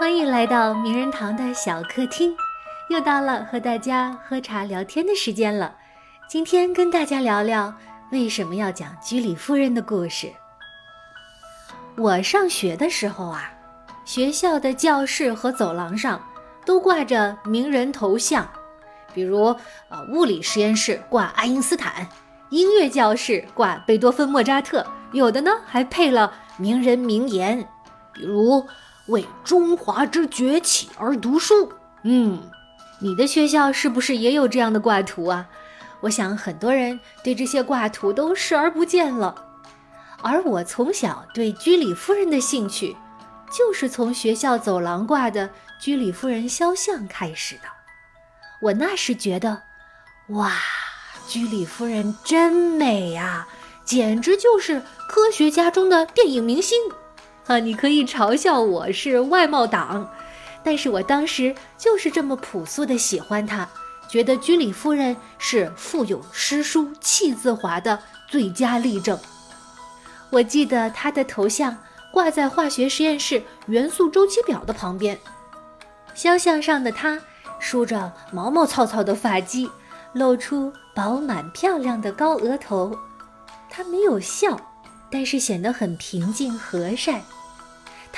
欢迎来到名人堂的小客厅，又到了和大家喝茶聊天的时间了。今天跟大家聊聊为什么要讲居里夫人的故事。我上学的时候啊，学校的教室和走廊上都挂着名人头像，比如呃，物理实验室挂爱因斯坦，音乐教室挂贝多芬、莫扎特，有的呢还配了名人名言，比如。为中华之崛起而读书。嗯，你的学校是不是也有这样的挂图啊？我想很多人对这些挂图都视而不见了。而我从小对居里夫人的兴趣，就是从学校走廊挂的居里夫人肖像开始的。我那时觉得，哇，居里夫人真美呀，简直就是科学家中的电影明星。啊，你可以嘲笑我是外貌党，但是我当时就是这么朴素的喜欢她，觉得居里夫人是富有诗书气自华的最佳例证。我记得她的头像挂在化学实验室元素周期表的旁边，肖像上的她梳着毛毛糙糙的发髻，露出饱满漂亮的高额头，她没有笑，但是显得很平静和善。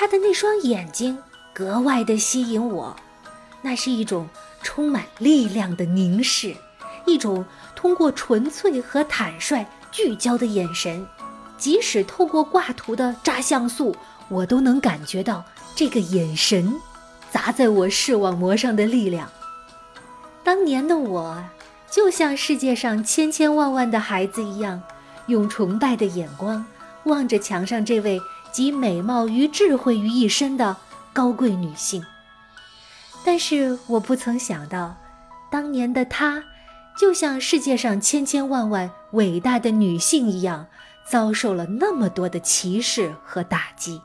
他的那双眼睛格外的吸引我，那是一种充满力量的凝视，一种通过纯粹和坦率聚焦的眼神。即使透过挂图的扎像素，我都能感觉到这个眼神砸在我视网膜上的力量。当年的我，就像世界上千千万万的孩子一样，用崇拜的眼光望着墙上这位。集美貌与智慧于一身的高贵女性，但是我不曾想到，当年的她，就像世界上千千万万伟大的女性一样，遭受了那么多的歧视和打击。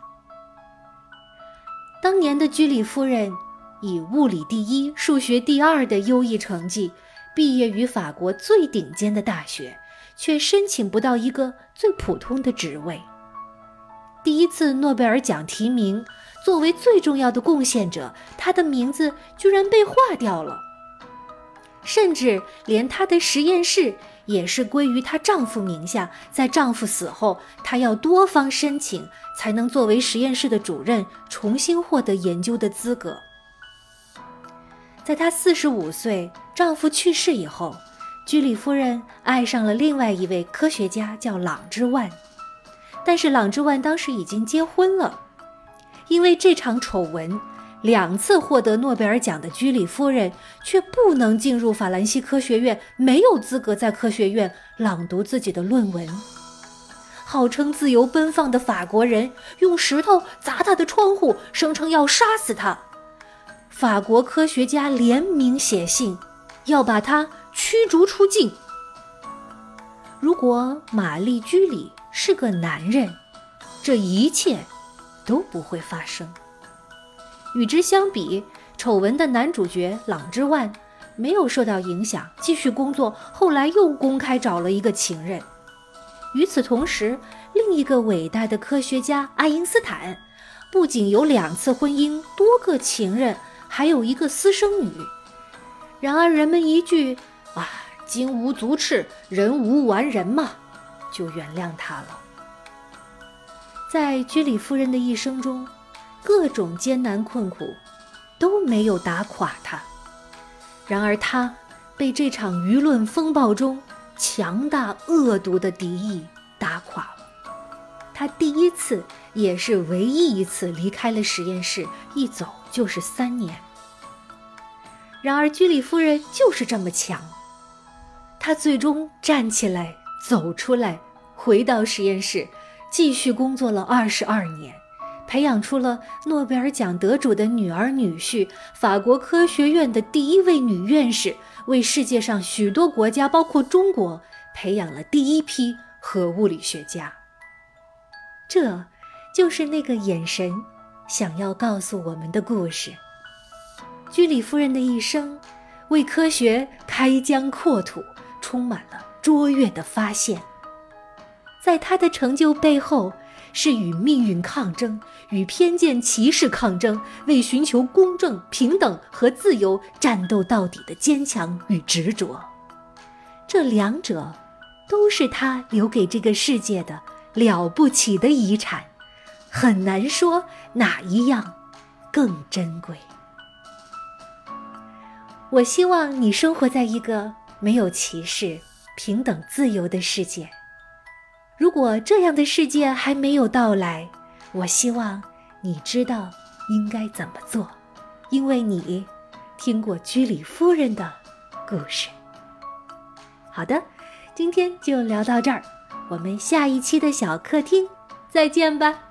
当年的居里夫人，以物理第一、数学第二的优异成绩，毕业于法国最顶尖的大学，却申请不到一个最普通的职位。第一次诺贝尔奖提名，作为最重要的贡献者，她的名字居然被划掉了。甚至连她的实验室也是归于她丈夫名下，在丈夫死后，她要多方申请才能作为实验室的主任，重新获得研究的资格。在她四十五岁，丈夫去世以后，居里夫人爱上了另外一位科学家，叫朗之万。但是朗之万当时已经结婚了，因为这场丑闻，两次获得诺贝尔奖的居里夫人却不能进入法兰西科学院，没有资格在科学院朗读自己的论文。号称自由奔放的法国人用石头砸他的窗户，声称要杀死他。法国科学家联名写信，要把他驱逐出境。如果玛丽居里。是个男人，这一切都不会发生。与之相比，丑闻的男主角朗之万没有受到影响，继续工作。后来又公开找了一个情人。与此同时，另一个伟大的科学家爱因斯坦，不仅有两次婚姻、多个情人，还有一个私生女。然而，人们一句“啊，金无足赤，人无完人”嘛。就原谅他了。在居里夫人的一生中，各种艰难困苦都没有打垮她。然而，她被这场舆论风暴中强大恶毒的敌意打垮了。她第一次，也是唯一一次离开了实验室，一走就是三年。然而，居里夫人就是这么强，他最终站起来。走出来，回到实验室，继续工作了二十二年，培养出了诺贝尔奖得主的女儿女婿，法国科学院的第一位女院士，为世界上许多国家，包括中国，培养了第一批核物理学家。这，就是那个眼神想要告诉我们的故事。居里夫人的一生，为科学开疆扩土，充满了。卓越的发现，在他的成就背后，是与命运抗争、与偏见歧视抗争、为寻求公正、平等和自由战斗到底的坚强与执着。这两者，都是他留给这个世界的了不起的遗产，很难说哪一样更珍贵。我希望你生活在一个没有歧视、平等、自由的世界。如果这样的世界还没有到来，我希望你知道应该怎么做，因为你听过居里夫人的故事。好的，今天就聊到这儿，我们下一期的小客厅再见吧。